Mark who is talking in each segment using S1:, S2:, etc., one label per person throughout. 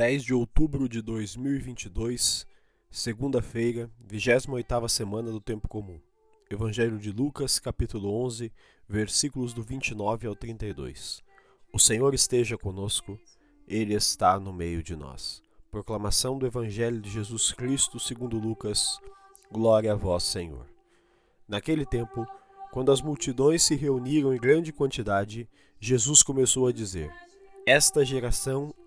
S1: 10 de outubro de 2022, segunda-feira, 28ª semana do tempo comum. Evangelho de Lucas, capítulo 11, versículos do 29 ao 32. O Senhor esteja conosco, ele está no meio de nós. Proclamação do Evangelho de Jesus Cristo, segundo Lucas. Glória a vós, Senhor. Naquele tempo, quando as multidões se reuniram em grande quantidade, Jesus começou a dizer: Esta geração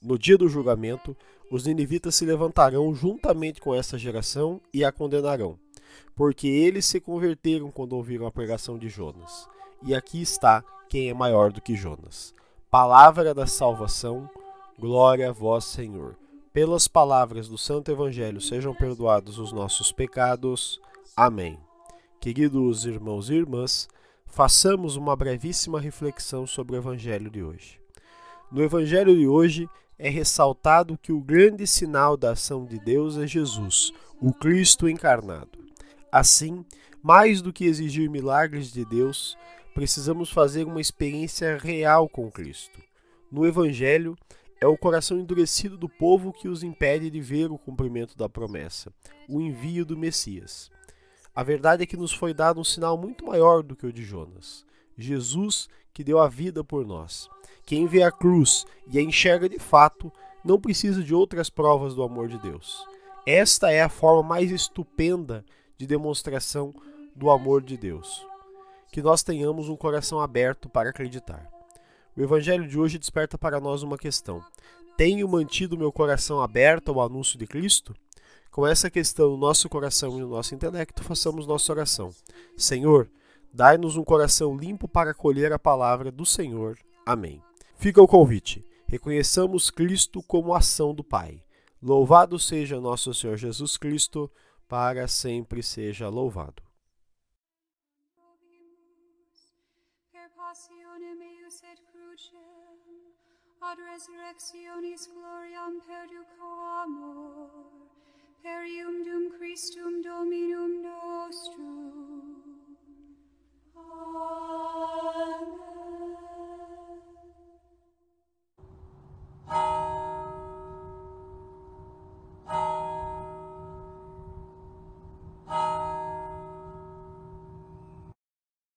S1: No dia do julgamento, os ninivitas se levantarão juntamente com esta geração e a condenarão porque eles se converteram quando ouviram a pregação de Jonas. E aqui está quem é maior do que Jonas. Palavra da salvação, glória a vós, Senhor. Pelas palavras do Santo Evangelho sejam perdoados os nossos pecados. Amém. Queridos irmãos e irmãs, façamos uma brevíssima reflexão sobre o Evangelho de hoje. No Evangelho de hoje é ressaltado que o grande sinal da ação de Deus é Jesus, o Cristo encarnado. Assim, mais do que exigir milagres de Deus, precisamos fazer uma experiência real com Cristo. No Evangelho, é o coração endurecido do povo que os impede de ver o cumprimento da promessa, o envio do Messias. A verdade é que nos foi dado um sinal muito maior do que o de Jonas. Jesus, que deu a vida por nós. Quem vê a cruz e a enxerga de fato, não precisa de outras provas do amor de Deus. Esta é a forma mais estupenda de demonstração do amor de Deus. Que nós tenhamos um coração aberto para acreditar. O Evangelho de hoje desperta para nós uma questão: Tenho mantido meu coração aberto ao anúncio de Cristo? Com essa questão no nosso coração e no nosso intelecto, façamos nossa oração. Senhor, dai-nos um coração limpo para acolher a palavra do Senhor. Amém. Fica o convite. Reconheçamos Cristo como ação do Pai. Louvado seja nosso Senhor Jesus Cristo para sempre seja louvado.
S2: Ad resurrectionis gloriam perduco amor, per